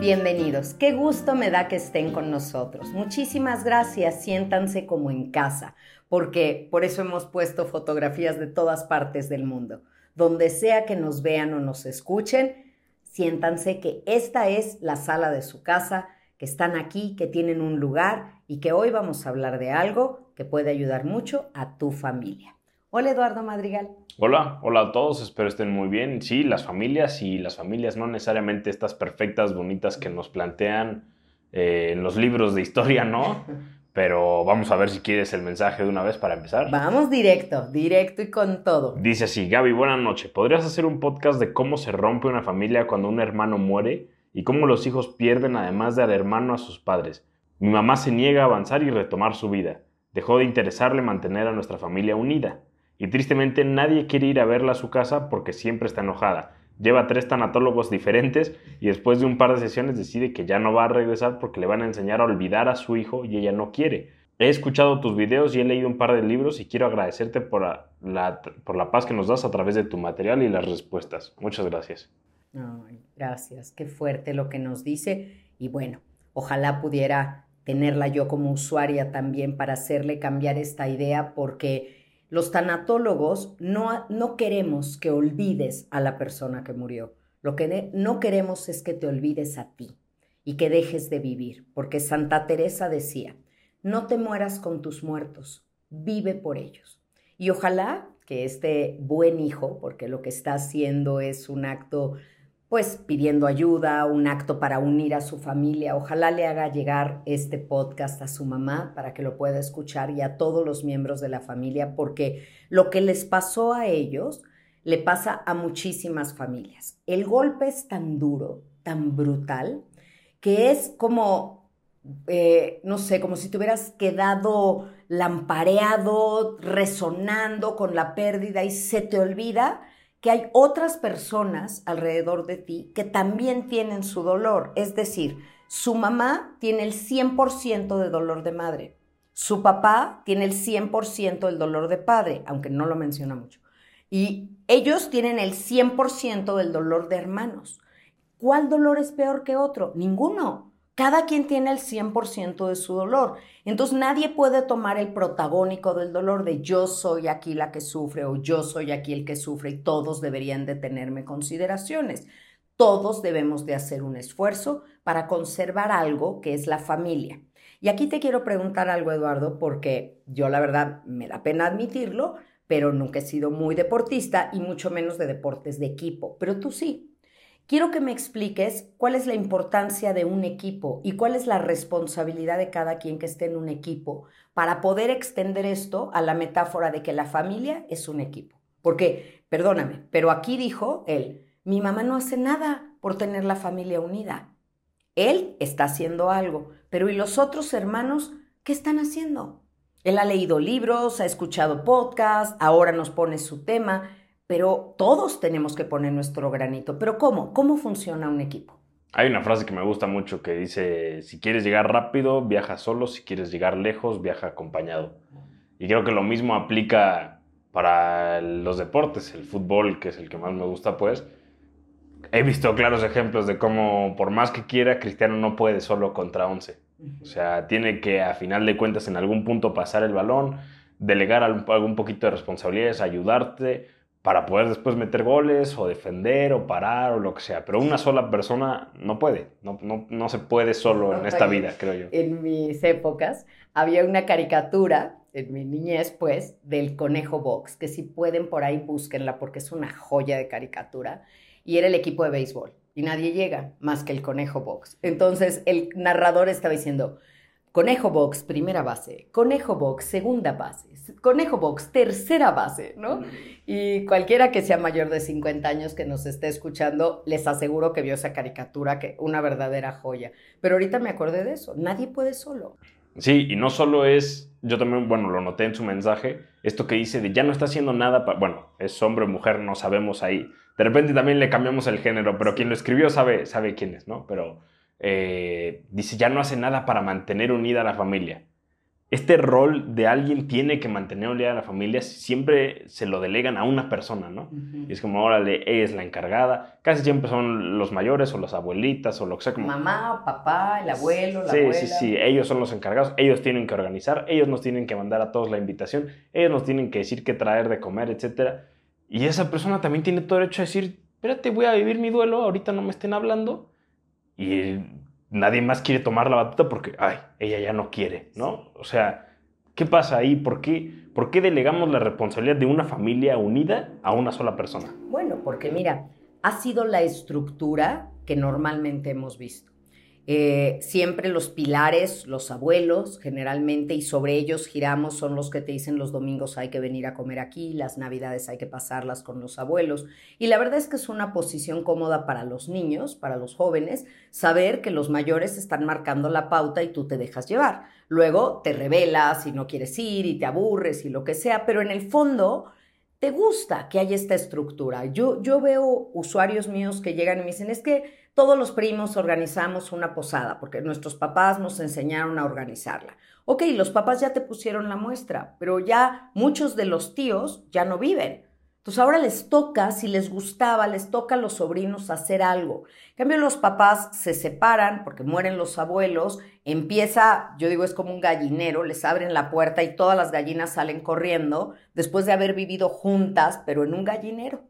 Bienvenidos, qué gusto me da que estén con nosotros. Muchísimas gracias, siéntanse como en casa, porque por eso hemos puesto fotografías de todas partes del mundo. Donde sea que nos vean o nos escuchen, siéntanse que esta es la sala de su casa, que están aquí, que tienen un lugar y que hoy vamos a hablar de algo que puede ayudar mucho a tu familia. Hola Eduardo Madrigal. Hola, hola a todos, espero estén muy bien. Sí, las familias y las familias no necesariamente estas perfectas, bonitas que nos plantean eh, en los libros de historia, ¿no? Pero vamos a ver si quieres el mensaje de una vez para empezar. Vamos directo, directo y con todo. Dice así, Gaby, buenas noches. ¿Podrías hacer un podcast de cómo se rompe una familia cuando un hermano muere y cómo los hijos pierden además del hermano a sus padres? Mi mamá se niega a avanzar y retomar su vida. Dejó de interesarle mantener a nuestra familia unida. Y tristemente nadie quiere ir a verla a su casa porque siempre está enojada. Lleva tres tanatólogos diferentes y después de un par de sesiones decide que ya no va a regresar porque le van a enseñar a olvidar a su hijo y ella no quiere. He escuchado tus videos y he leído un par de libros y quiero agradecerte por la, por la paz que nos das a través de tu material y las respuestas. Muchas gracias. gracias, qué fuerte lo que nos dice y bueno, ojalá pudiera tenerla yo como usuaria también para hacerle cambiar esta idea porque los tanatólogos no, no queremos que olvides a la persona que murió. Lo que no queremos es que te olvides a ti y que dejes de vivir, porque Santa Teresa decía, no te mueras con tus muertos, vive por ellos. Y ojalá que este buen hijo, porque lo que está haciendo es un acto pues pidiendo ayuda, un acto para unir a su familia. Ojalá le haga llegar este podcast a su mamá para que lo pueda escuchar y a todos los miembros de la familia, porque lo que les pasó a ellos le pasa a muchísimas familias. El golpe es tan duro, tan brutal, que es como, eh, no sé, como si te hubieras quedado lampareado, resonando con la pérdida y se te olvida que hay otras personas alrededor de ti que también tienen su dolor. Es decir, su mamá tiene el 100% de dolor de madre. Su papá tiene el 100% del dolor de padre, aunque no lo menciona mucho. Y ellos tienen el 100% del dolor de hermanos. ¿Cuál dolor es peor que otro? Ninguno. Cada quien tiene el 100% de su dolor. Entonces nadie puede tomar el protagónico del dolor de yo soy aquí la que sufre o yo soy aquí el que sufre y todos deberían de tenerme consideraciones. Todos debemos de hacer un esfuerzo para conservar algo que es la familia. Y aquí te quiero preguntar algo, Eduardo, porque yo la verdad me da pena admitirlo, pero nunca he sido muy deportista y mucho menos de deportes de equipo, pero tú sí. Quiero que me expliques cuál es la importancia de un equipo y cuál es la responsabilidad de cada quien que esté en un equipo para poder extender esto a la metáfora de que la familia es un equipo. Porque, perdóname, pero aquí dijo él, mi mamá no hace nada por tener la familia unida. Él está haciendo algo, pero ¿y los otros hermanos qué están haciendo? Él ha leído libros, ha escuchado podcasts, ahora nos pone su tema, pero todos tenemos que poner nuestro granito. Pero ¿cómo? ¿Cómo funciona un equipo? Hay una frase que me gusta mucho que dice, si quieres llegar rápido, viaja solo, si quieres llegar lejos, viaja acompañado. Y creo que lo mismo aplica para los deportes, el fútbol, que es el que más me gusta, pues. He visto claros ejemplos de cómo, por más que quiera, Cristiano no puede solo contra 11. O sea, tiene que, a final de cuentas, en algún punto pasar el balón, delegar algún poquito de responsabilidades, ayudarte, para poder después meter goles o defender o parar o lo que sea. Pero una sola persona no puede, no, no, no se puede solo en esta vida, creo yo. En mis épocas había una caricatura, en mi niñez pues, del conejo box, que si pueden por ahí búsquenla porque es una joya de caricatura, y era el equipo de béisbol. Y nadie llega más que el conejo box. Entonces el narrador estaba diciendo, Conejo Box, primera base. Conejo Box, segunda base. Conejo Box, tercera base, ¿no? Y cualquiera que sea mayor de 50 años que nos esté escuchando, les aseguro que vio esa caricatura, que una verdadera joya. Pero ahorita me acordé de eso. Nadie puede solo. Sí, y no solo es, yo también, bueno, lo noté en su mensaje, esto que dice de ya no está haciendo nada, bueno, es hombre o mujer, no sabemos ahí. De repente también le cambiamos el género, pero quien lo escribió sabe, sabe quién es, ¿no? Pero eh, dice, ya no hace nada para mantener unida a la familia. Este rol de alguien tiene que mantener unida a la familia, siempre se lo delegan a una persona, ¿no? Y es como, órale, ella es la encargada. Casi siempre son los mayores o las abuelitas o lo que sea. Como... Mamá, papá, el abuelo, la sí, abuela. Sí, sí, sí, ellos son los encargados, ellos tienen que organizar, ellos nos tienen que mandar a todos la invitación, ellos nos tienen que decir qué traer de comer, etc. Y esa persona también tiene todo derecho a decir, espérate, voy a vivir mi duelo, ahorita no me estén hablando y nadie más quiere tomar la batuta porque, ay, ella ya no quiere, ¿no? O sea, ¿qué pasa ahí? ¿Por qué, ¿Por qué delegamos la responsabilidad de una familia unida a una sola persona? Bueno, porque mira, ha sido la estructura que normalmente hemos visto. Eh, siempre los pilares, los abuelos, generalmente, y sobre ellos giramos, son los que te dicen los domingos hay que venir a comer aquí, las navidades hay que pasarlas con los abuelos. Y la verdad es que es una posición cómoda para los niños, para los jóvenes, saber que los mayores están marcando la pauta y tú te dejas llevar. Luego te rebelas y no quieres ir y te aburres y lo que sea, pero en el fondo te gusta que haya esta estructura. Yo, yo veo usuarios míos que llegan y me dicen, es que todos los primos organizamos una posada porque nuestros papás nos enseñaron a organizarla. Ok, los papás ya te pusieron la muestra, pero ya muchos de los tíos ya no viven. Entonces ahora les toca, si les gustaba, les toca a los sobrinos hacer algo. En cambio, los papás se separan porque mueren los abuelos, empieza, yo digo, es como un gallinero, les abren la puerta y todas las gallinas salen corriendo después de haber vivido juntas, pero en un gallinero.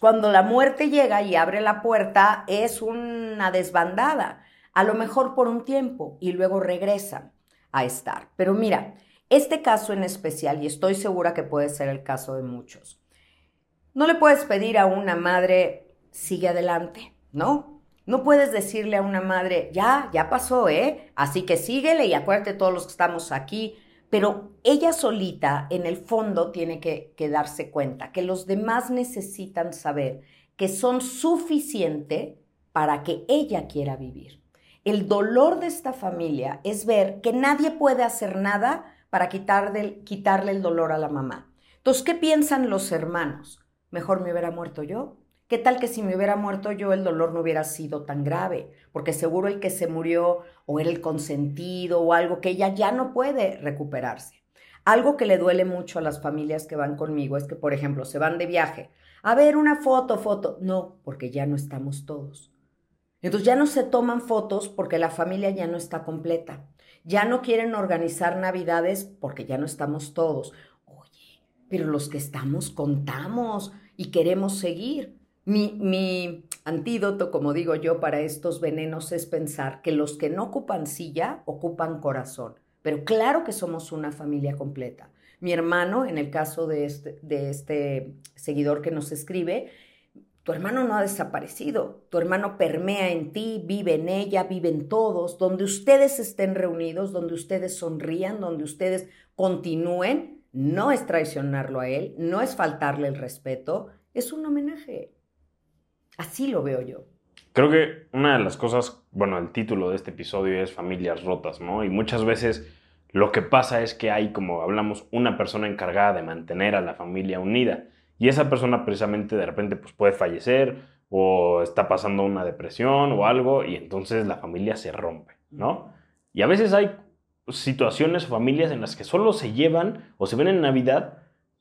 Cuando la muerte llega y abre la puerta, es una desbandada, a lo mejor por un tiempo, y luego regresan a estar. Pero mira, este caso en especial, y estoy segura que puede ser el caso de muchos, no le puedes pedir a una madre, sigue adelante, ¿no? No puedes decirle a una madre, ya, ya pasó, ¿eh? Así que síguele y acuérdate todos los que estamos aquí pero ella solita, en el fondo, tiene que, darse cuenta que los demás necesitan saber que son suficiente para que ella quiera vivir. El dolor de esta familia es ver que nadie puede hacer nada para quitarle, quitarle el dolor a la mamá. Entonces, ¿qué piensan los hermanos? Mejor me hubiera muerto yo. ¿Qué tal que si me hubiera muerto yo el dolor no hubiera sido tan grave? Porque seguro el que se murió o era el consentido o algo que ella ya no puede recuperarse. Algo que le duele mucho a las familias que van conmigo es que, por ejemplo, se van de viaje. A ver, una foto, foto. No, porque ya no estamos todos. Entonces ya no se toman fotos porque la familia ya no está completa. Ya no quieren organizar navidades porque ya no estamos todos. Oye, pero los que estamos contamos y queremos seguir. Mi, antídoto, como digo yo, para estos venenos es pensar que los que no ocupan silla ocupan corazón. Pero claro que somos una familia completa. Mi hermano, en el caso de este, de este seguidor que nos escribe, tu hermano no ha desaparecido, tu hermano permea en ti, vive en ella, vive en todos, donde ustedes estén reunidos, donde ustedes sonrían, donde ustedes continúen, no es traicionarlo a él, no es faltarle el respeto, es un homenaje. Así lo veo yo. Creo que una de las cosas, bueno, el título de este episodio es familias rotas, ¿no? Y muchas veces lo que pasa es que hay, como hablamos, una persona encargada de mantener a la familia unida. Y esa persona precisamente de repente pues, puede fallecer o está pasando una depresión o algo y entonces la familia se rompe, ¿no? Y a veces hay situaciones o familias en las que solo se llevan o se ven en Navidad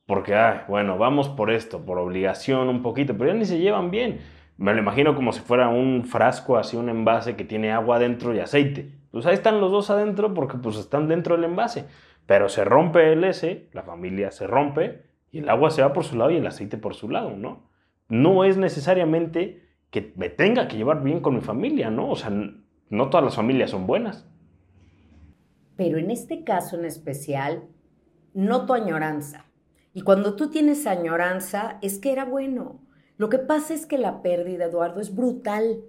porque, ay, bueno, vamos por esto, por obligación un poquito, pero ya ni se llevan bien. Me lo imagino como si fuera un frasco, así un envase que tiene agua adentro y aceite. Pues ahí están los dos adentro porque pues están dentro del envase. Pero se rompe el S, la familia se rompe y el agua se va por su lado y el aceite por su lado, ¿no? No es necesariamente que me tenga que llevar bien con mi familia, ¿no? O sea, no todas las familias son buenas. Pero en este caso en especial, noto añoranza. Y cuando tú tienes añoranza, es que era bueno. Lo que pasa es que la pérdida, Eduardo, es brutal.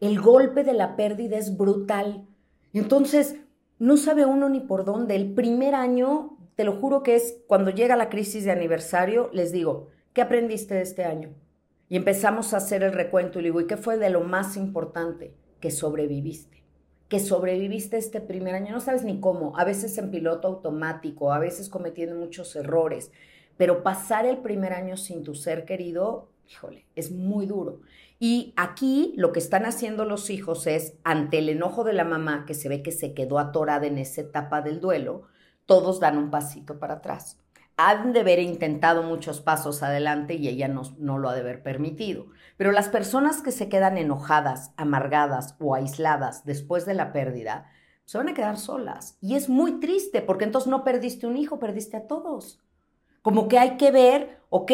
El golpe de la pérdida es brutal. Entonces, no sabe uno ni por dónde. El primer año, te lo juro que es cuando llega la crisis de aniversario, les digo, ¿qué aprendiste de este año? Y empezamos a hacer el recuento y digo, ¿y qué fue de lo más importante? Que sobreviviste. Que sobreviviste este primer año. No sabes ni cómo. A veces en piloto automático, a veces cometiendo muchos errores. Pero pasar el primer año sin tu ser querido, híjole, es muy duro. Y aquí lo que están haciendo los hijos es, ante el enojo de la mamá, que se ve que se quedó atorada en esa etapa del duelo, todos dan un pasito para atrás. Han de haber intentado muchos pasos adelante y ella no, no lo ha de haber permitido. Pero las personas que se quedan enojadas, amargadas o aisladas después de la pérdida, se van a quedar solas. Y es muy triste porque entonces no perdiste un hijo, perdiste a todos. Como que hay que ver, ok,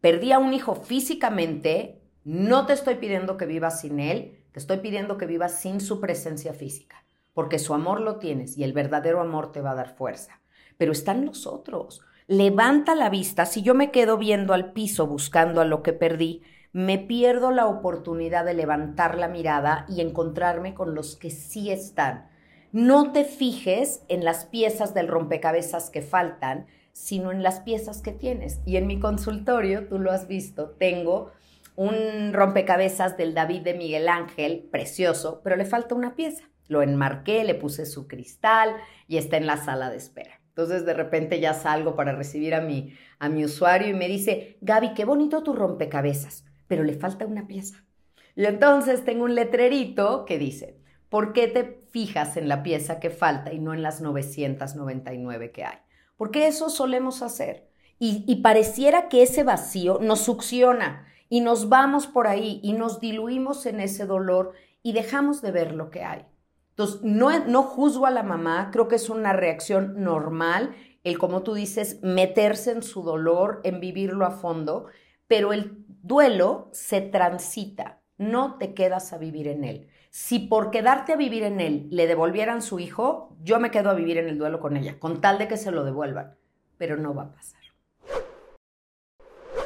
perdí a un hijo físicamente, no te estoy pidiendo que vivas sin Él, te estoy pidiendo que vivas sin su presencia física, porque su amor lo tienes y el verdadero amor te va a dar fuerza. Pero están los otros. Levanta la vista. Si yo me quedo viendo al piso buscando a lo que perdí, me pierdo la oportunidad de levantar la mirada y encontrarme con los que sí están. No te fijes en las piezas del rompecabezas que faltan, sino en las piezas que tienes. Y en mi consultorio, tú lo has visto, tengo un rompecabezas del David de Miguel Ángel, precioso, pero le falta una pieza. Lo enmarqué, le puse su cristal y está en la sala de espera. Entonces de repente ya salgo para recibir a mi, a mi usuario y me dice, Gaby, qué bonito tu rompecabezas, pero le falta una pieza. Y entonces tengo un letrerito que dice, ¿por qué te fijas en la pieza que falta y no en las 999 que hay? Porque eso solemos hacer. Y, pareciera que ese vacío nos succiona y nos vamos por ahí y nos diluimos en ese dolor y dejamos de ver lo que hay. Entonces, no, no juzgo a la mamá, creo que es una reacción normal el, como tú dices, meterse en su dolor, en vivirlo a fondo, pero el duelo se transita, no te quedas a vivir en él. Si por quedarte a vivir en él le devolvieran su hijo, yo me quedo a vivir en el duelo con ella, con tal de que se lo devuelvan, pero no va a pasar.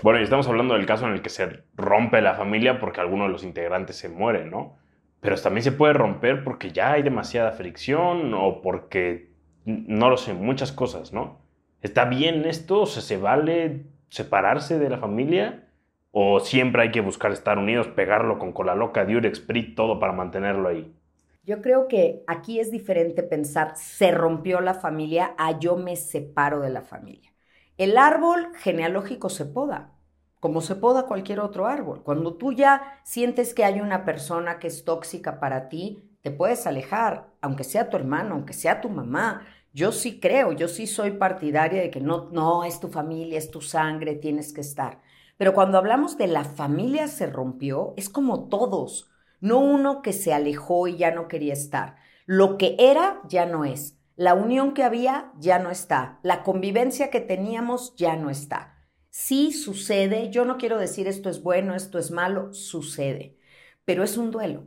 Bueno, y estamos hablando del caso en el que se rompe la familia porque alguno de los integrantes se muere, ¿no? Pero también se puede romper porque ya hay demasiada fricción o porque, no lo sé, muchas cosas, ¿no? ¿Está bien esto? ¿Se, vale separarse de la familia? ¿O siempre hay que buscar estar unidos, pegarlo con cola loca, Durex, Sprit, todo para mantenerlo ahí? Yo creo que aquí es diferente pensar se rompió la familia a yo me separo de la familia. El árbol genealógico se poda, como se poda cualquier otro árbol. Cuando tú ya sientes que hay una persona que es tóxica para ti, te puedes alejar, aunque sea tu hermano, aunque sea tu mamá. Yo sí creo, yo sí soy partidaria de que no, no, es tu familia, es tu sangre, tienes que estar. Pero cuando hablamos de la familia se rompió, es como todos, no uno que se alejó y ya no quería estar. Lo que era ya no es. La unión que había ya no está. La convivencia que teníamos ya no está. Sí sucede, yo no quiero decir esto es bueno, esto es malo, sucede, pero es un duelo.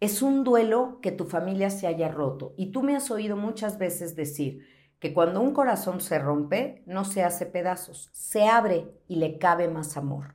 Es un duelo que tu familia se haya roto. Y tú me has oído muchas veces decir que cuando un corazón se rompe, no se hace pedazos, se abre y le cabe más amor.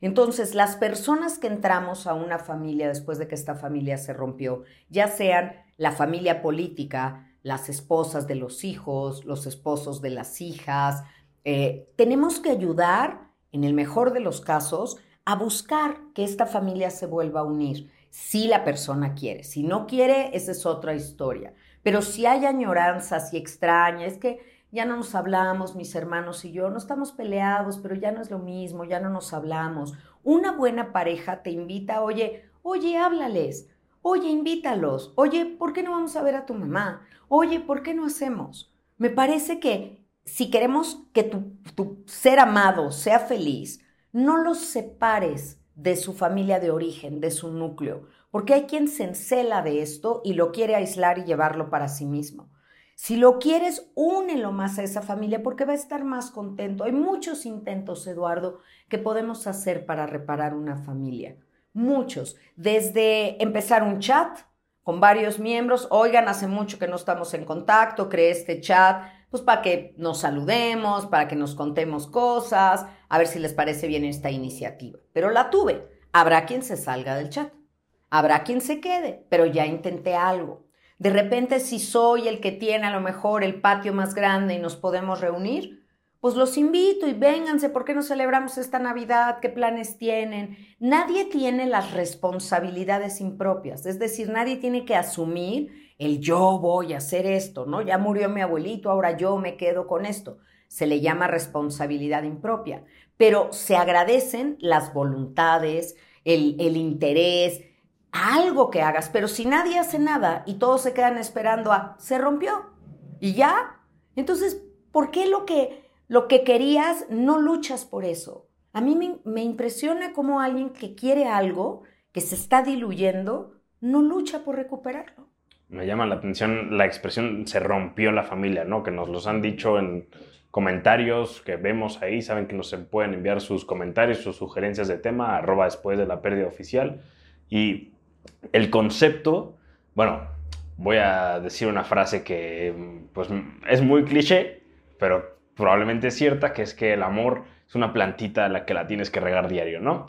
Entonces, las personas que entramos a una familia después de que esta familia se rompió, ya sean la familia política, las esposas de los hijos, los esposos de las hijas. Eh, tenemos que ayudar, en el mejor de los casos, a buscar que esta familia se vuelva a unir, si la persona quiere. Si no quiere, esa es otra historia. Pero si hay añoranzas y extraña, es que ya no nos hablamos, mis hermanos y yo, no estamos peleados, pero ya no es lo mismo, ya no nos hablamos. Una buena pareja te invita, oye, oye, háblales, oye, invítalos, oye, ¿por qué no vamos a ver a tu mamá? oye, ¿por qué no hacemos? Me parece que si queremos que tu, ser amado sea feliz, no los separes de su familia de origen, de su núcleo, porque hay quien se encela de esto y lo quiere aislar y llevarlo para sí mismo. Si lo quieres, únelo más a esa familia porque va a estar más contento. Hay muchos intentos, Eduardo, que podemos hacer para reparar una familia. Muchos. Desde empezar un chat, con varios miembros. Oigan, hace mucho que no estamos en contacto, creé este chat, pues para que nos saludemos, para que nos contemos cosas, a ver si les parece bien esta iniciativa. Pero la tuve. Habrá quien se salga del chat. Habrá quien se quede, pero ya intenté algo. De repente, si soy el que tiene a lo mejor el patio más grande y nos podemos reunir, pues los invito y vénganse, ¿por qué no celebramos esta Navidad? ¿Qué planes tienen? Nadie tiene las responsabilidades impropias, es decir, nadie tiene que asumir el yo voy a hacer esto, ¿no? Ya murió mi abuelito, ahora yo me quedo con esto. Se le llama responsabilidad impropia, pero se agradecen las voluntades, el, el interés, algo que hagas, pero si nadie hace nada y todos se quedan esperando a, se rompió y ya, entonces, ¿por qué lo que lo que querías, no luchas por eso. A mí me, impresiona cómo alguien que quiere algo, que se está diluyendo, no lucha por recuperarlo. Me llama la atención la expresión se rompió la familia, ¿no? Que nos los han dicho en comentarios que vemos ahí. Saben que nos pueden enviar sus comentarios, sus sugerencias de tema, arroba después de la pérdida oficial. Y el concepto, bueno, voy a decir una frase que pues es muy cliché, pero probablemente es cierta, que es que el amor es una plantita a la que la tienes que regar diario, ¿no?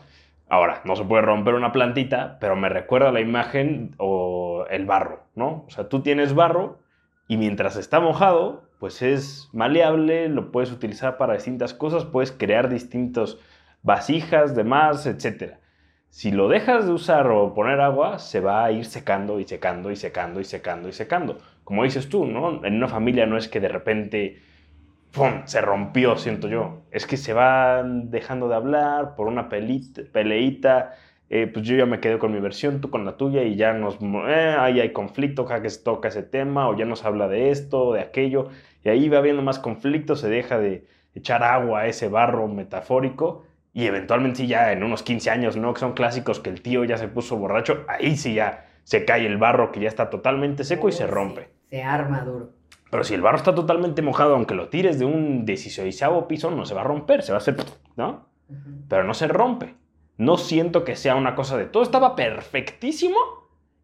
Ahora, no se puede romper una plantita, pero me recuerda la imagen o el barro, ¿no? O sea, tú tienes barro y mientras está mojado, pues es maleable, lo puedes utilizar para distintas cosas, puedes crear distintos vasijas, demás, etc. Si lo dejas de usar o poner agua, se va a ir secando y secando y secando y secando y secando. Como dices tú, ¿no? En una familia no es que de repente se rompió, siento yo. Es que se van dejando de hablar por una peleita. Eh, pues yo ya me quedé con mi versión, tú con la tuya y ya nos, eh, ahí hay conflicto, que se toca ese tema o ya nos habla de esto, de aquello, y ahí va habiendo más conflicto, se deja de echar agua a ese barro metafórico y eventualmente ya en unos 15 años, ¿no? Que son clásicos que el tío ya se puso borracho, ahí sí ya se cae el barro que ya está totalmente seco y se rompe. se arma duro. Pero si el barro está totalmente mojado, aunque lo tires de un 16 piso, no se va a romper, se va a hacer, ¿no? Pero no se rompe. No siento que sea una cosa de todo estaba perfectísimo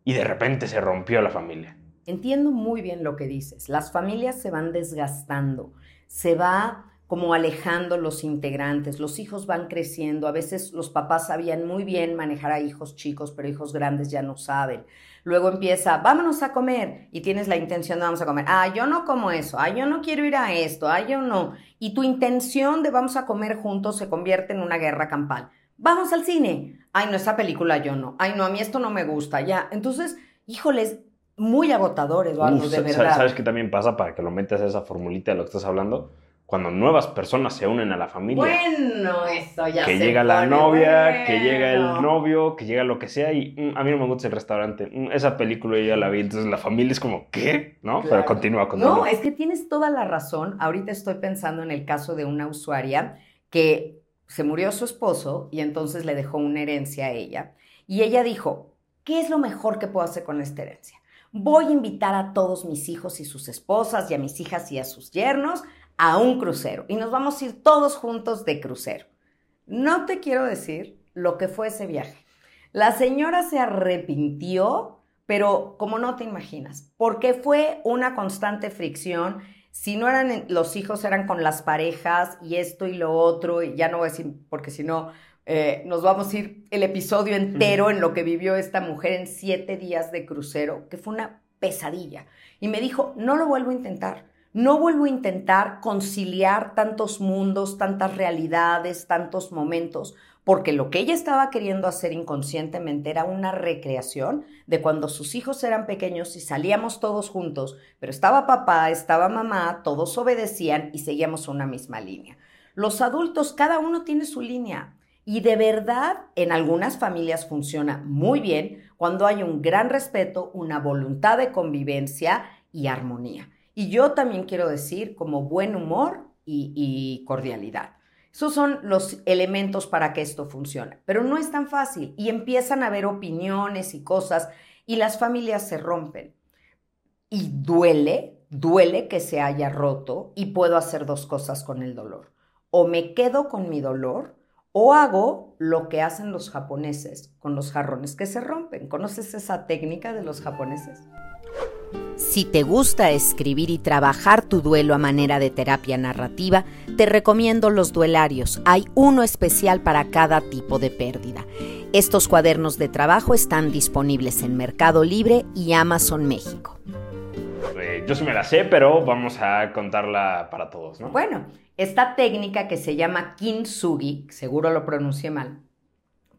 y de repente se rompió la familia. Entiendo muy bien lo que dices. Las familias se van desgastando, se va como alejando los integrantes, los hijos van creciendo, a veces los papás sabían muy bien manejar a hijos chicos, pero hijos grandes ya no saben. Luego empieza, vámonos a comer y tienes la intención de vamos a comer. Ah, yo no como eso, ah, yo no quiero ir a esto, ah, yo no. Y tu intención de vamos a comer juntos se convierte en una guerra campal. Vamos al cine. Ay, no, esa película yo no. Ay, no, a mí esto no me gusta, ya. Entonces, híjoles, muy agotadores, Eduardo, de verdad. ¿Sabes qué también pasa para que lo metas esa formulita de lo que estás hablando? Cuando nuevas personas se unen a la familia. Bueno, eso ya Que llega la novia, que llega el novio, que llega lo que sea y mm, a mí no me gusta el restaurante. Mm, esa película yo ya la vi, entonces la familia es como, ¿qué? ¿No? Pero continúa, continúa. No, es que tienes toda la razón. Ahorita estoy pensando en el caso de una usuaria que se murió su esposo y entonces le dejó una herencia a ella. Y ella dijo, ¿qué es lo mejor que puedo hacer con esta herencia? Voy a invitar a todos mis hijos y sus esposas y a mis hijas y a sus yernos a un crucero y nos vamos a ir todos juntos de crucero. No te quiero decir lo que fue ese viaje. La señora se arrepintió, pero como no te imaginas, porque fue una constante fricción. Si no eran los hijos, eran con las parejas y esto y lo otro, y ya no voy a decir, porque si no, eh, nos vamos a ir el episodio entero en lo que vivió esta mujer en siete días de crucero, que fue una pesadilla. Y me dijo, no lo vuelvo a intentar. No vuelvo a intentar conciliar tantos mundos, tantas realidades, tantos momentos, porque lo que ella estaba queriendo hacer inconscientemente era una recreación de cuando sus hijos eran pequeños y salíamos todos juntos, pero estaba papá, estaba mamá, todos obedecían y seguíamos una misma línea. Los adultos, cada uno tiene su línea. Y de verdad, en algunas familias funciona muy bien cuando hay un gran respeto, una voluntad de convivencia y armonía. Y yo también quiero decir como buen humor y, cordialidad. Esos son los elementos para que esto funcione. Pero no es tan fácil y empiezan a haber opiniones y cosas y las familias se rompen. Y duele, duele que se haya roto y puedo hacer dos cosas con el dolor. O me quedo con mi dolor o hago lo que hacen los japoneses con los jarrones que se rompen. ¿Conoces esa técnica de los japoneses? Si te gusta escribir y trabajar tu duelo a manera de terapia narrativa, te recomiendo los duelarios. Hay uno especial para cada tipo de pérdida. Estos cuadernos de trabajo están disponibles en Mercado Libre y Amazon México. que yo sí me la sé, pero vamos a contarla para todos, ¿no? Bueno, esta técnica que se llama kintsugi, seguro lo pronuncié mal,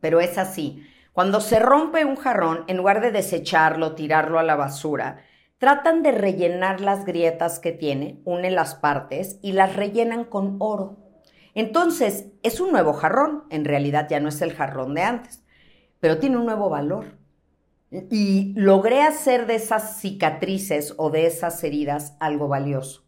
pero es así. Cuando se rompe un jarrón, en lugar de desecharlo, tirarlo a la basura, tratan de rellenar las grietas que tiene, unen las partes y las rellenan con oro. Entonces, es un nuevo jarrón, en realidad ya no es el jarrón de antes, pero tiene un nuevo valor. Y logré hacer de esas cicatrices o de esas heridas algo valioso.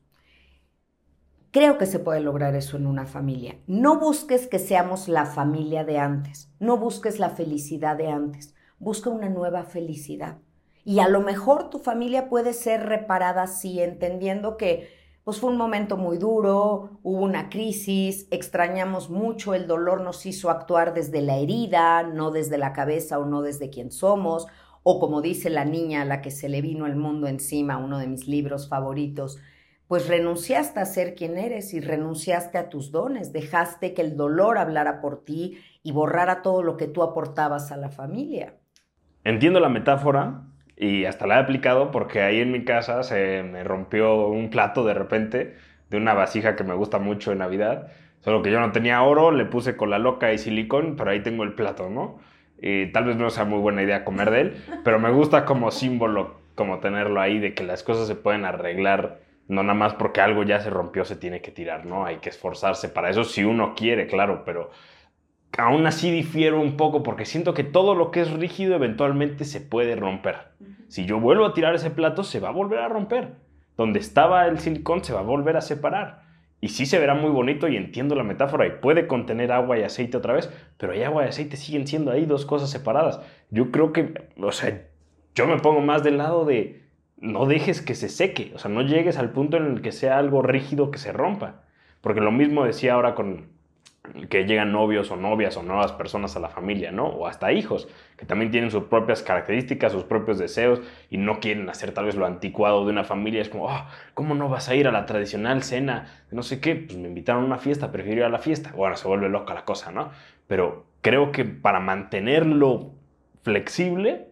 Creo que se puede lograr eso en una familia. No busques que seamos la familia de antes, no busques la felicidad de antes, busca una nueva felicidad. Y a lo mejor tu familia puede ser reparada así, entendiendo que pues fue un momento muy duro, hubo una crisis, extrañamos mucho, el dolor nos hizo actuar desde la herida, no desde la cabeza o no desde quien somos, o como dice la niña a la que se le vino el mundo encima, uno de mis libros favoritos, pues renunciaste a ser quien eres y renunciaste a tus dones, dejaste que el dolor hablara por ti y borrara todo lo que tú aportabas a la familia. Entiendo la metáfora y hasta la he aplicado porque ahí en mi casa se me rompió un plato de repente de una vasija que me gusta mucho en Navidad, solo que yo no tenía oro, le puse con la loca y silicón, pero ahí tengo el plato, ¿no? Y tal vez no sea muy buena idea comer de él, pero me gusta como símbolo, como tenerlo ahí, de que las cosas se pueden arreglar no nada más porque algo ya se rompió se tiene que tirar, ¿no? Hay que esforzarse para eso si uno quiere, claro, pero aún así difiero un poco porque siento que todo lo que es rígido eventualmente se puede romper. Si yo vuelvo a tirar ese plato, se va a volver a romper. Donde estaba el silicón se va a volver a separar. Y sí se verá muy bonito y entiendo la metáfora y puede contener agua y aceite otra vez, pero hay agua y aceite siguen siendo ahí dos cosas separadas. Yo creo que, o sea, yo me pongo más del lado de no dejes que se seque, o sea, no llegues al punto en el que sea algo rígido que se rompa. Porque lo mismo decía ahora con que llegan novios o novias o nuevas personas a la familia, ¿no? O hasta hijos, que también tienen sus propias características, sus propios deseos y no quieren hacer tal vez lo anticuado de una familia. Es como, oh, ¿cómo no vas a ir a la tradicional cena? No sé qué, pues me invitaron a una fiesta, prefiero ir a la fiesta. Bueno, se vuelve loca la cosa, ¿no? Pero creo que para mantenerlo flexible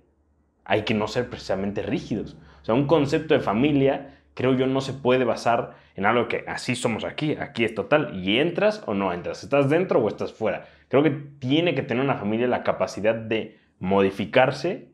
hay que no ser precisamente rígidos. O sea, un concepto de familia, creo yo, no se puede basar en algo que así somos aquí, aquí es total, y entras o no entras, estás dentro o estás fuera. Creo que tiene que tener una familia la capacidad de modificarse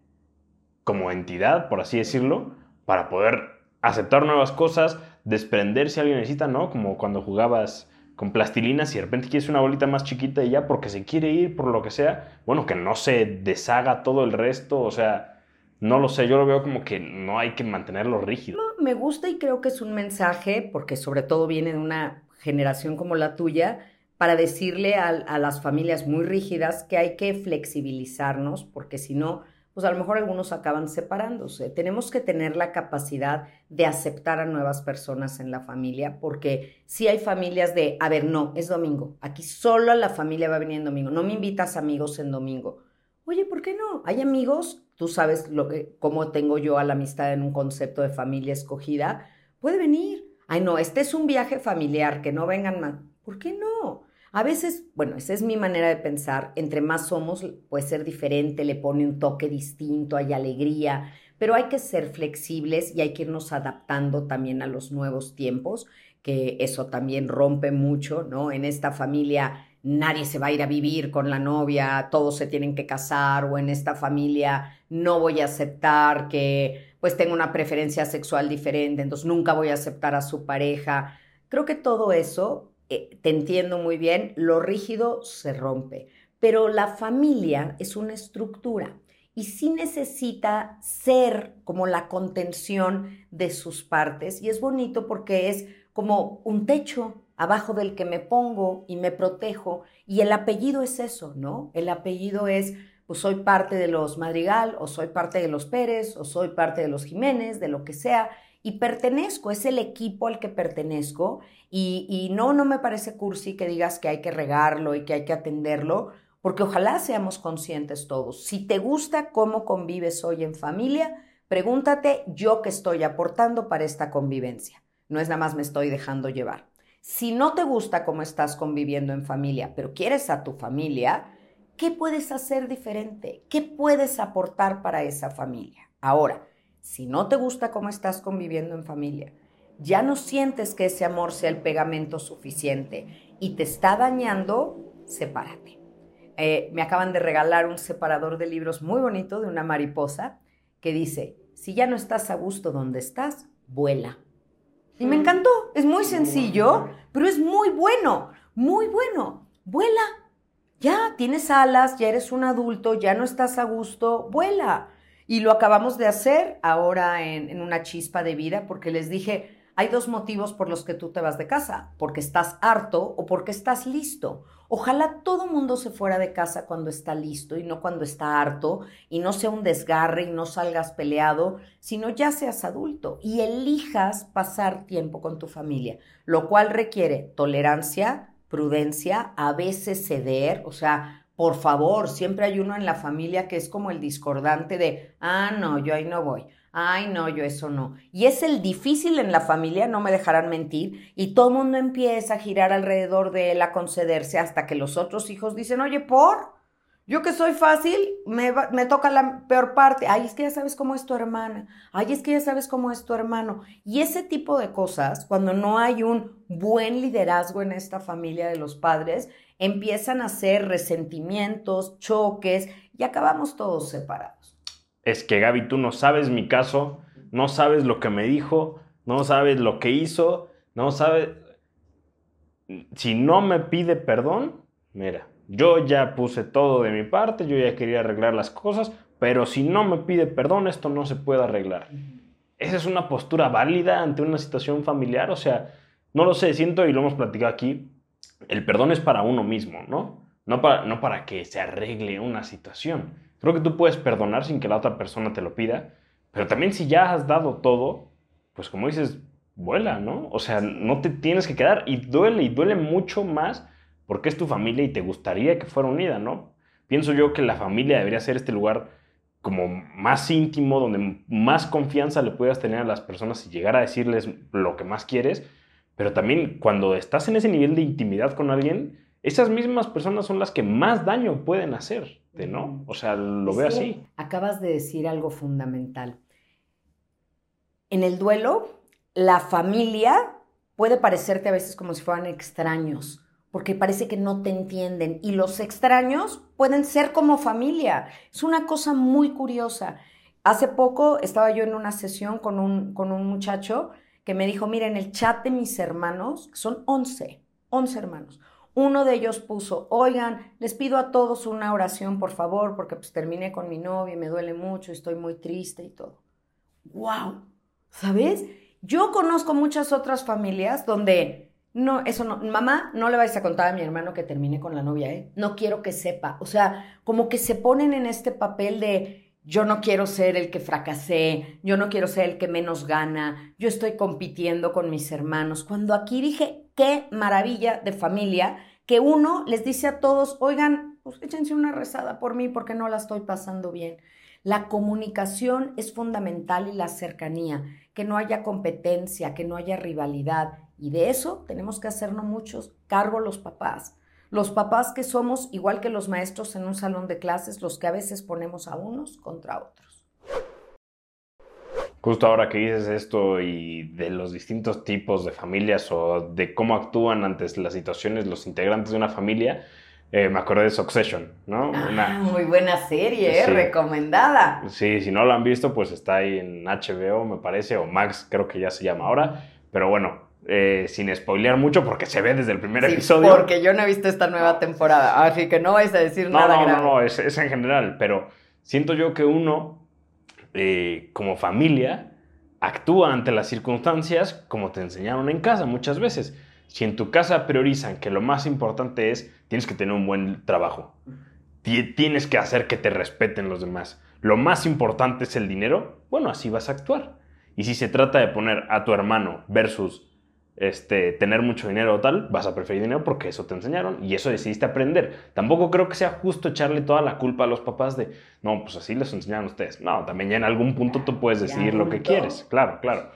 como entidad, por así decirlo, para poder aceptar nuevas cosas, desprender si alguien necesita, ¿no? Como cuando jugabas con plastilina, si de repente quieres una bolita más chiquita y ya porque se quiere ir, por lo que sea, bueno, que no se deshaga todo el resto, o sea, no lo sé, yo lo veo como que no hay que mantenerlo rígido. Me gusta y creo que es un mensaje, porque sobre todo viene de una generación como la tuya, para decirle a, las familias muy rígidas que hay que flexibilizarnos, porque si no, pues a lo mejor algunos acaban separándose. Tenemos que tener la capacidad de aceptar a nuevas personas en la familia, porque si hay familias de, a ver, no, es domingo, aquí solo la familia va a venir en domingo, no me invitas amigos en domingo. Oye, ¿por qué no? Hay amigos tú sabes lo que, cómo tengo yo a la amistad en un concepto de familia escogida, puede venir. Ay, no, este es un viaje familiar, que no vengan más. ¿Por qué no? A veces, bueno, esa es mi manera de pensar, entre más somos puede ser diferente, le pone un toque distinto, hay alegría, pero hay que ser flexibles y hay que irnos adaptando también a los nuevos tiempos, que eso también rompe mucho, ¿no? En esta familia nadie se va a ir a vivir con la novia, todos se tienen que casar o en esta familia no voy a aceptar que pues tenga una preferencia sexual diferente, entonces nunca voy a aceptar a su pareja. Creo que todo eso, eh, te entiendo muy bien, lo rígido se rompe, pero la familia es una estructura y sí necesita ser como la contención de sus partes y es bonito porque es como un techo, abajo del que me pongo y me protejo. Y el apellido es eso, ¿no? El apellido es, pues soy parte de los Madrigal, o soy parte de los Pérez, o soy parte de los Jiménez, de lo que sea, y pertenezco, es el equipo al que pertenezco. Y, no, no me parece cursi que digas que hay que regarlo y que hay que atenderlo, porque ojalá seamos conscientes todos. Si te gusta cómo convives hoy en familia, pregúntate yo qué estoy aportando para esta convivencia. No es nada más me estoy dejando llevar. Si no te gusta cómo estás conviviendo en familia, pero quieres a tu familia, ¿qué puedes hacer diferente? ¿Qué puedes aportar para esa familia? Ahora, si no te gusta cómo estás conviviendo en familia, ya no sientes que ese amor sea el pegamento suficiente y te está dañando, sepárate. Eh, me acaban de regalar un separador de libros muy bonito de una mariposa que dice, si ya no estás a gusto donde estás, vuela. Y me encantó, es muy sencillo, pero es muy bueno, muy bueno. Vuela. Ya tienes alas, ya eres un adulto, ya no estás a gusto, vuela. Y lo acabamos de hacer ahora en, en una chispa de vida porque les dije, hay dos motivos por los que tú te vas de casa, porque estás harto o porque estás listo. Ojalá todo mundo se fuera de casa cuando está listo y no cuando está harto y no sea un desgarre y no salgas peleado, sino ya seas adulto y elijas pasar tiempo con tu familia, lo cual requiere tolerancia, prudencia, a veces ceder, o sea, por favor, siempre hay uno en la familia que es como el discordante de, ah, no, yo ahí no voy Ay, no, yo eso no. Y es el difícil en la familia, no me dejarán mentir, y todo el mundo empieza a girar alrededor de él, a concederse, hasta que los otros hijos dicen, oye, por, yo que soy fácil, me, me toca la peor parte. Ay, es que ya sabes cómo es tu hermana. Ay, es que ya sabes cómo es tu hermano. Y ese tipo de cosas, cuando no hay un buen liderazgo en esta familia de los padres, empiezan a ser resentimientos, choques, y acabamos todos separados es que Gaby, tú no sabes mi caso, no sabes lo que me dijo, no sabes lo que hizo, no sabes... Si no me pide perdón, mira, yo ya puse todo de mi parte, yo ya quería arreglar las cosas, pero si no me pide perdón, esto no se puede arreglar. Esa es una postura válida ante una situación familiar, o sea, no lo sé, siento y lo hemos platicado aquí, el perdón es para uno mismo, ¿no? No para, no para que se arregle una situación. Creo que tú puedes perdonar sin que la otra persona te lo pida, pero también si ya has dado todo, pues como dices, vuela, ¿no? O sea, no te tienes que quedar y duele y duele mucho más porque es tu familia y te gustaría que fuera unida, ¿no? Pienso yo que la familia debería ser este lugar como más íntimo, donde más confianza le puedas tener a las personas y llegar a decirles lo que más quieres, pero también cuando estás en ese nivel de intimidad con alguien, esas mismas personas son las que más daño pueden hacer. ¿no? O sea, lo veo así. Acabas de decir algo fundamental. En el duelo, la familia puede parecerte a veces como si fueran extraños, porque parece que no te entienden. Y los extraños pueden ser como familia. Es una cosa muy curiosa. Hace poco estaba yo en una sesión con un, con un muchacho que me dijo, mira, en el chat de mis hermanos, son 11, 11 hermanos, uno de ellos puso, oigan, les pido a todos una oración, por favor, porque pues terminé con mi novia y me duele mucho, estoy muy triste y todo. ¡Wow! ¿Sabes? Yo conozco muchas otras familias donde no, eso no, mamá, no le vais a contar a mi hermano que termine con la novia, ¿eh? No quiero que sepa. O sea, como que se ponen en este papel de yo no quiero ser el que fracasé, yo no quiero ser el que menos gana, yo estoy compitiendo con mis hermanos. Cuando aquí dije, qué maravilla de familia que uno les dice a todos, oigan, pues échense una rezada por mí porque no la estoy pasando bien. La comunicación es fundamental y la cercanía, que no haya competencia, que no haya rivalidad. Y de eso tenemos que hacernos muchos cargo los papás. Los papás que somos, igual que los maestros en un salón de clases, los que a veces ponemos a unos contra otros. Justo ahora que dices esto y de los distintos tipos de familias o de cómo actúan ante las situaciones los integrantes de una familia, eh, me acordé de Succession, ¿no? Ah, muy buena serie, ¿eh? recomendada. Sí, si no lo han visto, pues está ahí en HBO, me parece, o Max creo que ya se llama ahora, pero bueno, eh, sin spoilear mucho porque se ve desde el primer sí, episodio. Porque yo no he visto esta nueva temporada, así que no vais a decir nada. No, no, no, es, es en general, pero siento yo que uno eh, como familia, actúa ante las circunstancias como te enseñaron en casa muchas veces. Si en tu casa priorizan que lo más importante es, tienes que tener un buen trabajo, tienes que hacer que te respeten los demás, lo más importante es el dinero, bueno, así vas a actuar. Y si se trata de poner a tu hermano versus este, tener mucho dinero o tal, vas a preferir dinero porque eso te enseñaron y eso decidiste aprender. Tampoco creo que sea justo echarle toda la culpa a los papás de, no, pues así les enseñaron ustedes. No, también ya en algún punto tú puedes decidir lo que quieres, claro, claro.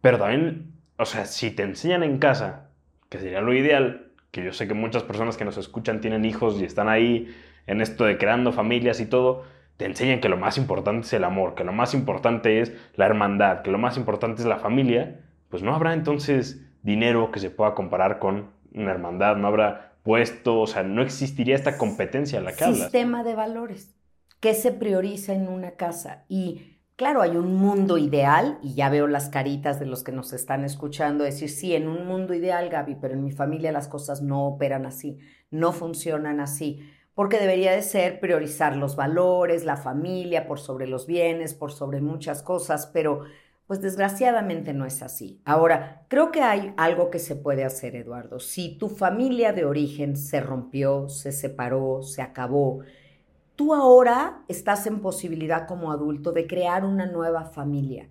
Pero también, o sea, si te enseñan en casa, que sería lo ideal, que yo sé que muchas personas que nos escuchan tienen hijos y están ahí en esto de creando familias y todo, te enseñan que lo más importante es el amor, que lo más importante es la hermandad, que lo más importante es la familia, pues no habrá entonces dinero que se pueda comparar con una hermandad, no habrá puesto, o sea, no existiría esta competencia en la que Sistema de valores. ¿Qué se prioriza en una casa? Y claro, hay un mundo ideal, y ya veo las caritas de los que nos están escuchando decir, sí, en un mundo ideal, Gaby, pero en mi familia las cosas no operan así, no funcionan así porque debería de ser priorizar los valores, la familia, por sobre los bienes, por sobre muchas cosas, pero pues desgraciadamente no es así. Ahora, creo que hay algo que se puede hacer, Eduardo. Si tu familia de origen se rompió, se separó, se acabó, tú ahora estás en posibilidad como adulto de crear una nueva familia.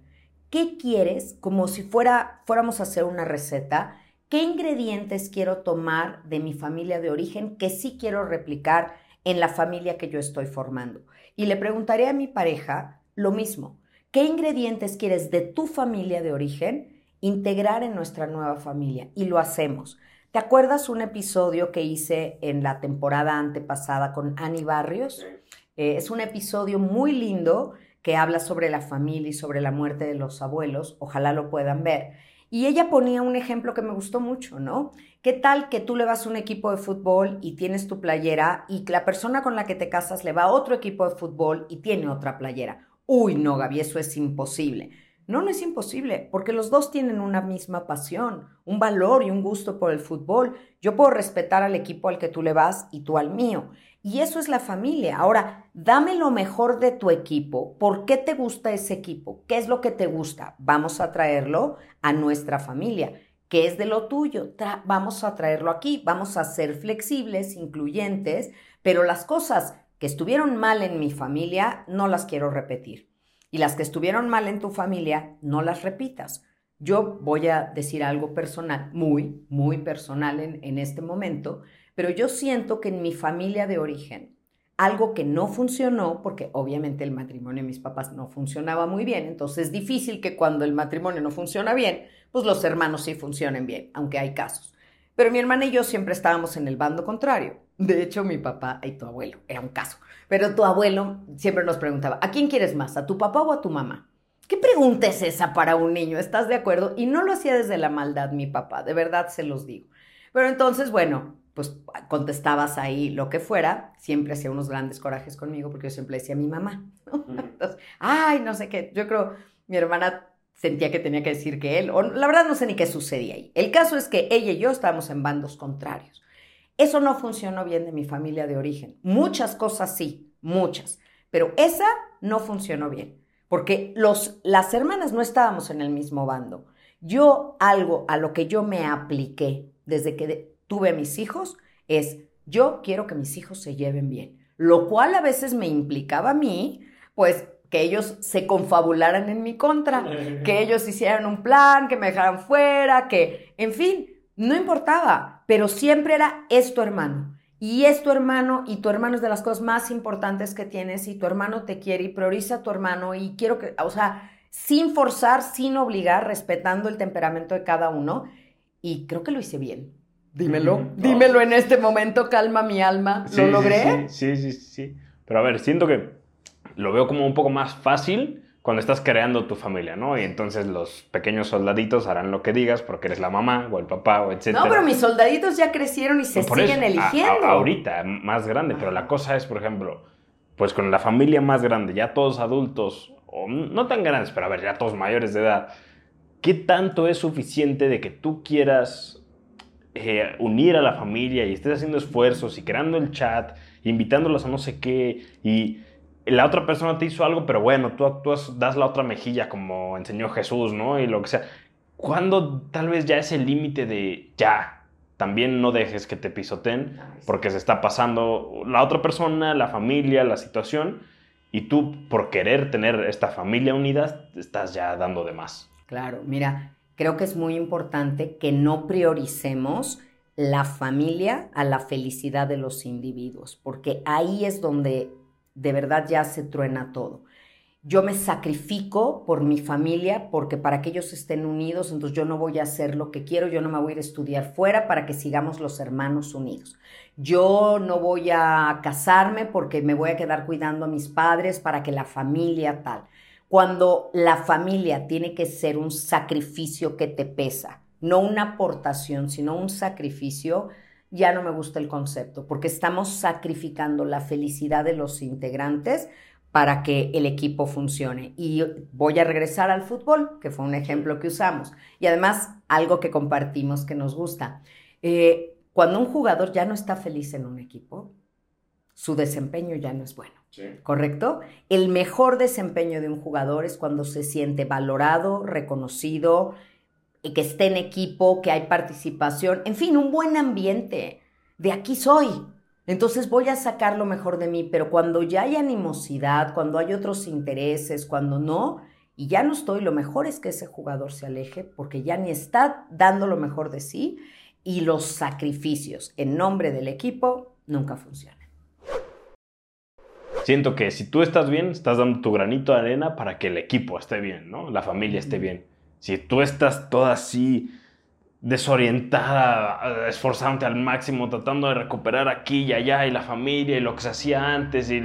¿Qué quieres? Como si fuera, fuéramos a hacer una receta ¿Qué ingredientes quiero tomar de mi familia de origen que sí quiero replicar en la familia que yo estoy formando? Y le preguntaré a mi pareja lo mismo. ¿Qué ingredientes quieres de tu familia de origen integrar en nuestra nueva familia? Y lo hacemos. ¿Te acuerdas un episodio que hice en la temporada antepasada con Annie Barrios? Eh, es un episodio muy lindo que habla sobre la familia y sobre la muerte de los abuelos. Ojalá lo puedan ver. Y ella ponía un ejemplo que me gustó mucho, ¿no? ¿Qué tal que tú le vas a un equipo de fútbol y tienes tu playera y la persona con la que te casas le va a otro equipo de fútbol y tiene otra playera? Uy, no, Gaby, eso es imposible. No, no es imposible, porque los dos tienen una misma pasión, un valor y un gusto por el fútbol. Yo puedo respetar al equipo al que tú le vas y tú al mío. Y eso es la familia. Ahora, dame lo mejor de tu equipo. ¿Por qué te gusta ese equipo? ¿Qué es lo que te gusta? Vamos a traerlo a nuestra familia. ¿Qué es de lo tuyo? vamos a traerlo aquí. Vamos a ser flexibles, incluyentes, pero las cosas que estuvieron mal en mi familia no las quiero repetir. Y las que estuvieron mal en tu familia, no las repitas. Yo voy a decir algo personal, muy, muy personal en, en este momento pero yo siento que en mi familia de origen, algo que no funcionó, porque obviamente el matrimonio de mis papás no funcionaba muy bien, entonces es difícil que cuando el matrimonio no funciona bien, pues los hermanos sí funcionen bien, aunque hay casos. Pero mi hermana y yo siempre estábamos en el bando contrario. De hecho, mi papá y tu abuelo, era un caso. Pero tu abuelo siempre nos preguntaba, ¿a quién quieres más, a tu papá o a tu mamá? ¿Qué pregunta es esa para un niño? ¿Estás de acuerdo? Y no lo hacía desde la maldad mi papá, de verdad se los digo. Pero entonces, bueno, pues contestabas ahí lo que fuera, siempre hacía unos grandes corajes conmigo porque yo siempre decía a mi mamá, Entonces, ay, no sé qué, yo creo mi hermana sentía que tenía que decir que él, o la verdad no sé ni qué sucedía ahí. El caso es que ella y yo estábamos en bandos contrarios. Eso no funcionó bien de mi familia de origen. Muchas cosas sí, muchas, pero esa no funcionó bien, porque los, las hermanas no estábamos en el mismo bando. Yo algo a lo que yo me apliqué desde que tuve mis hijos es yo quiero que mis hijos se lleven bien, lo cual a veces me implicaba a mí, pues que ellos se confabularan en mi contra, que ellos hicieran un plan, que me dejaran fuera, que, en fin, no importaba, pero siempre era esto hermano. Y es tu hermano y tu hermano es de las cosas más importantes que tienes y tu hermano te quiere y prioriza a tu hermano y quiero que, o sea, sin forzar, sin obligar, respetando el temperamento de cada uno. Y creo que lo hice bien. Dímelo, dímelo en este momento, calma mi alma. ¿Lo logré? Sí, sí, sí, sí, Pero a ver, siento que lo veo como un poco más fácil cuando estás creando tu familia, ¿no? Y entonces los pequeños soldaditos harán lo que digas porque eres la mamá o el papá o etc. No, pero mis soldaditos ya crecieron y se siguen eligiendo. ahorita, más grande, pero la cosa es, por ejemplo, pues con la familia más grande, ya todos adultos, o no tan grandes, pero a ver, ya todos mayores de edad, ¿qué tanto es suficiente de que tú quieras eh, unir a la familia y estés haciendo esfuerzos y creando el chat, invitándolos a no sé qué, y la otra persona te hizo algo, pero bueno, tú actúas, das la otra mejilla como enseñó Jesús, ¿no? Y lo que sea. ¿Cuándo tal vez ya es el límite de ya? También no dejes que te pisoten porque se está pasando la otra persona, la familia, la situación, y tú por querer tener esta familia unida estás ya dando de más. Claro, mira, creo que es muy importante que no prioricemos la familia a la felicidad de los individuos, porque ahí es donde de verdad ya se truena todo. yo me sacrifico por mi familia, porque para que ellos estén unidos, entonces yo no voy a hacer lo que quiero, yo no me voy a ir a estudiar fuera para que sigamos los hermanos unidos. Yo no voy a casarme porque me voy a quedar cuidando a mis padres para que la familia tal. Cuando la familia tiene que ser un sacrificio que te pesa, no una aportación, sino un sacrificio, ya no me gusta el concepto, porque estamos sacrificando la felicidad de los integrantes para que el equipo funcione. Y voy a regresar al fútbol, que fue un ejemplo que usamos. Y además, algo que compartimos que nos gusta. Eh, cuando un jugador ya no está feliz en un equipo, su desempeño ya no es bueno. ¿Correcto? El mejor desempeño de un jugador es cuando se siente valorado, reconocido, que esté en equipo, que hay participación, en fin, un buen ambiente. De aquí soy, entonces voy a sacar lo mejor de mí, pero cuando ya hay animosidad, cuando hay otros intereses, cuando no, y ya no estoy, lo mejor es que ese jugador se aleje porque ya ni está dando lo mejor de sí y los sacrificios en nombre del equipo nunca funcionan. Siento que si tú estás bien, estás dando tu granito de arena para que el equipo esté bien, ¿no? La familia esté bien. Si tú estás toda así desorientada, esforzándote al máximo, tratando de recuperar aquí y allá y la familia y lo que se hacía antes y,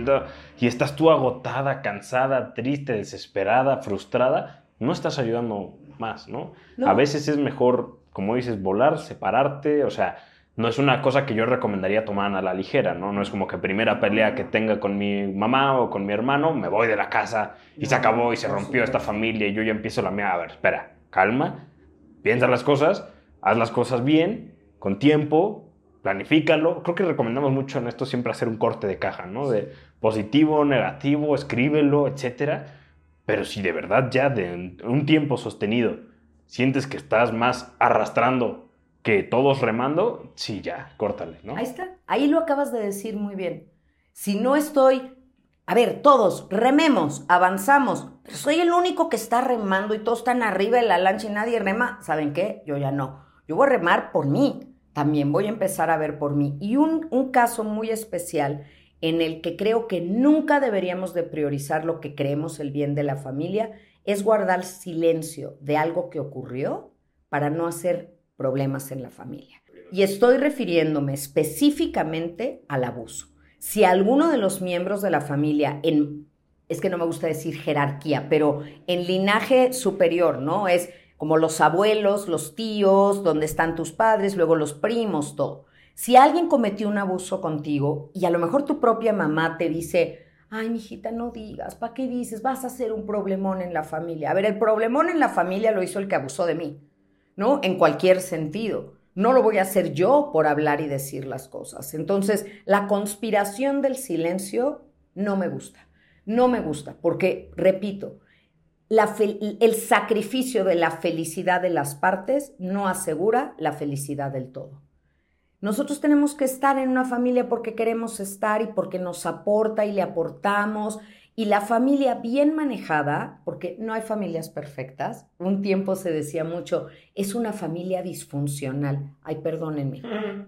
y estás tú agotada, cansada, triste, desesperada, frustrada, no estás ayudando más, ¿no? A veces es mejor, como dices, volar, separarte, o sea, no es una cosa que yo recomendaría tomar a la ligera, ¿no? No es como que primera pelea que tenga con mi mamá o con mi hermano, me voy de la casa y se acabó y se rompió esta familia y yo ya empiezo la mía. A ver, espera, calma, piensa las cosas haz las cosas bien, con tiempo, planifícalo. Creo que recomendamos mucho en esto siempre hacer un corte de caja, ¿no? De positivo, negativo, escríbelo, etcétera. Pero si de verdad ya de un tiempo sostenido sientes que estás más arrastrando que todos remando, sí, ya, córtale, ¿no? Ahí está, ahí lo acabas de decir muy bien. Si no estoy, a ver, todos rememos, avanzamos, pero soy el único que está remando y todos están arriba de la lancha y nadie rema, ¿saben qué? Yo ya no. Yo voy a remar por mí, también voy a empezar a ver por mí. Y un, caso muy especial en el que creo que nunca deberíamos de priorizar lo que creemos el bien de la familia es guardar silencio de algo que ocurrió para no hacer problemas en la familia. Y estoy refiriéndome específicamente al abuso. Si alguno de los miembros de la familia en es que no me gusta decir jerarquía, pero en linaje superior, ¿no? Es como los abuelos, los tíos, donde están tus padres, luego los primos, todo. Si alguien cometió un abuso contigo y a lo mejor tu propia mamá te dice, ay, mijita, no digas, ¿para qué dices? Vas a hacer un problemón en la familia. A ver, el problemón en la familia lo hizo el que abusó de mí, ¿no? En cualquier sentido. No lo voy a hacer yo por hablar y decir las cosas. Entonces, la conspiración del silencio no me gusta. No me gusta, porque, repito, el sacrificio de la felicidad de las partes no asegura la felicidad del todo. Nosotros tenemos que estar en una familia porque queremos estar y porque nos aporta y le aportamos. Y la familia bien manejada, porque no hay familias perfectas, un tiempo se decía mucho, es una familia disfuncional. Ay, perdónenme.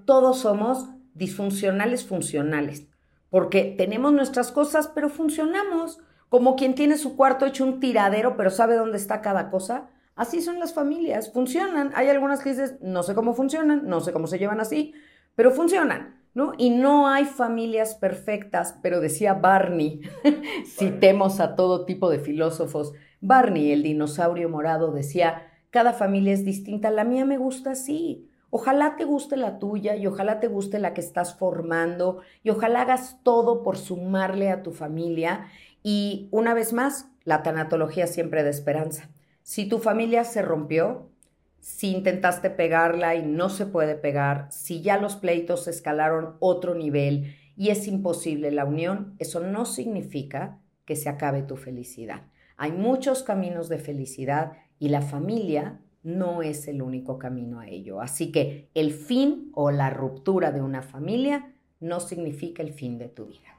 Todos somos disfuncionales funcionales, porque tenemos nuestras cosas, pero funcionamos como quien tiene su cuarto hecho un tiradero, pero sabe dónde está cada cosa. Así son las familias, funcionan. Hay algunas que dices, no sé cómo funcionan, no sé cómo se llevan así, pero funcionan, Y no hay familias perfectas, pero decía Barney, citemos a todo tipo de filósofos, Barney, el dinosaurio morado, decía, cada familia es distinta, la mía me gusta así. Ojalá te guste la tuya y ojalá te guste la que estás formando y ojalá hagas todo por sumarle a tu familia y una vez más, la tanatología siempre de esperanza. Si tu familia se rompió, si intentaste pegarla y no se puede pegar, si ya los pleitos escalaron otro nivel y es imposible la unión, eso no significa que se acabe tu felicidad. Hay muchos caminos de felicidad y la familia no es el único camino a ello. Así que el fin o la ruptura de una familia no significa el fin de tu vida.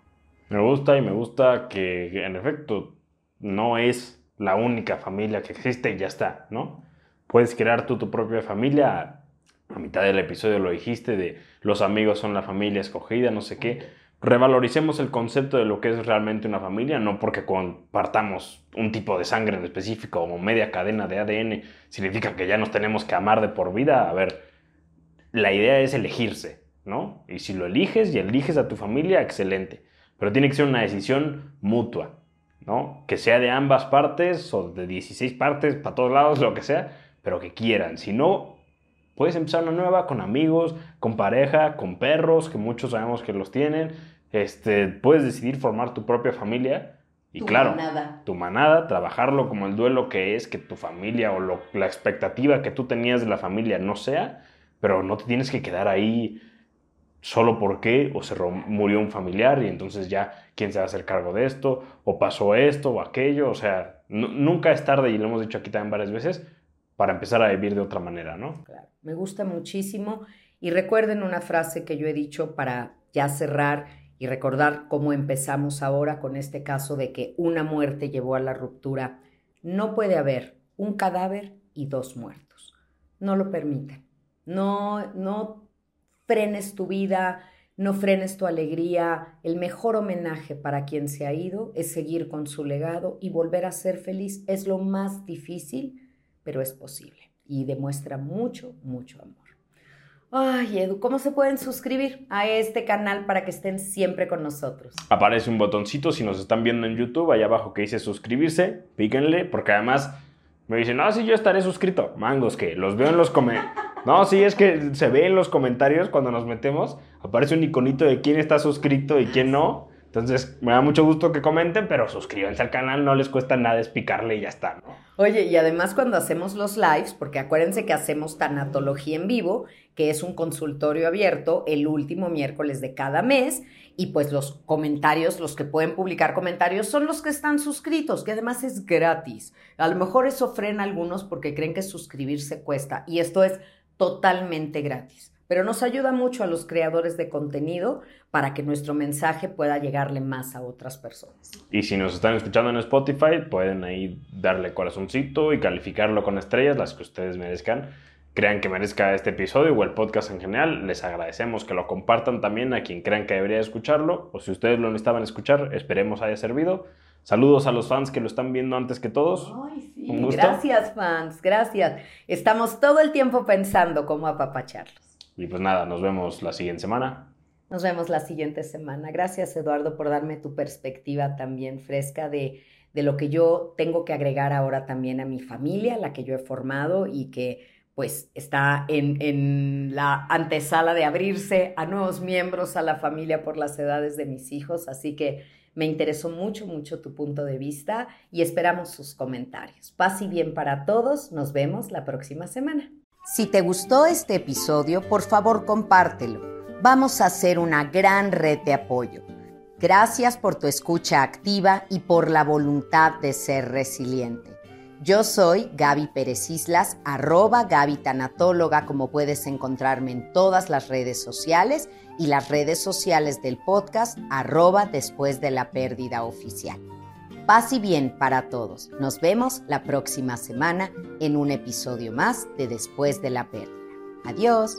Me gusta y me gusta que en efecto no es la única familia que existe y ya está, ¿no? Puedes crear tú tu propia familia. A mitad del episodio lo dijiste de los amigos son la familia escogida, no sé qué. revaloricemos el concepto de lo que es realmente una familia, no porque compartamos un tipo de sangre en específico o media cadena de ADN significa que ya nos tenemos que amar de por vida. A ver, la idea es elegirse, ¿no? Y si lo eliges y eliges a tu familia, excelente. Pero tiene que ser una decisión mutua, ¿no? Que sea de ambas partes o de 16 partes, para todos lados, lo que sea, pero que quieran. Si no, puedes empezar una nueva con amigos, con pareja, con perros, que muchos sabemos que los tienen. Este, puedes decidir formar tu propia familia y Tu claro, manada. tu manada, trabajarlo como el duelo que es que tu familia o lo- la expectativa que tú tenías de la familia no sea, pero no te tienes que quedar ahí solo porque o se murió un familiar y entonces ya quién se va a hacer cargo de esto o pasó esto o aquello, o sea, nu- nunca es tarde y lo hemos dicho aquí también varias veces para empezar a vivir de otra manera, ¿no? Claro, me gusta muchísimo. Y recuerden una frase que yo he dicho para ya cerrar y recordar cómo empezamos ahora con este caso de que una muerte llevó a la ruptura. No puede haber un cadáver y dos muertos. No lo permitan. No, no frenes tu vida, no frenes tu alegría. El mejor homenaje para quien se ha ido es seguir con su legado y volver a ser feliz. Es lo más difícil, pero es posible y demuestra mucho, mucho amor. Ay, Edu, ¿cómo se pueden suscribir a este canal para que estén siempre con nosotros? Aparece un botoncito si nos están viendo en YouTube, allá abajo que dice suscribirse, píquenle, porque además me dicen, no, sí, yo estaré suscrito. Mangos, que los veo en los comentarios. No, sí, es que se ve en los comentarios cuando nos metemos, aparece un iconito de quién está suscrito y quién no. Entonces, me da mucho gusto que comenten, pero suscríbanse al canal, no les cuesta nada es picarle y ya está, ¿no? Oye, y además cuando hacemos los lives, porque acuérdense que hacemos tanatología en vivo, que es un consultorio abierto el último miércoles de cada mes, y pues los comentarios, los que pueden publicar comentarios, son los que están suscritos, que además es gratis. A lo mejor eso frena algunos porque creen que suscribirse cuesta, y esto es totalmente gratis. Pero nos ayuda mucho a los creadores de contenido para que nuestro mensaje pueda llegarle más a otras personas. Y si nos están escuchando en Spotify, pueden ahí darle corazoncito y calificarlo con estrellas, las que ustedes merezcan. Crean que merezca este episodio o el podcast en general. Les agradecemos que lo compartan también a quien crean que debería escucharlo. O si ustedes lo necesitaban escuchar, esperemos haya servido. Saludos a los fans que lo están viendo antes que todos. Ay, sí. Un gusto. Gracias, fans, gracias. Estamos todo el tiempo pensando cómo apapacharlos. Y pues nada, nos vemos la siguiente semana. Nos vemos la siguiente semana. Gracias, Eduardo, por darme tu perspectiva también fresca de, de lo que yo tengo que agregar ahora también a mi familia, la que yo he formado y que pues está en, en la antesala de abrirse a nuevos miembros a la familia por las edades de mis hijos. Así que me interesó mucho, mucho tu punto de vista y esperamos sus comentarios. Paz y bien para todos. Nos vemos la próxima semana. Si te gustó este episodio, por favor compártelo. Vamos a hacer una gran red de apoyo. Gracias por tu escucha activa y por la voluntad de ser resiliente. Yo soy Gaby Pérez Islas, arroba Gaby Tanatóloga, como puedes encontrarme en todas las redes sociales y las redes sociales del podcast, arroba después de la pérdida oficial. Paz y bien para todos. Nos vemos la próxima semana en un episodio más de Después de la pérdida. Adiós.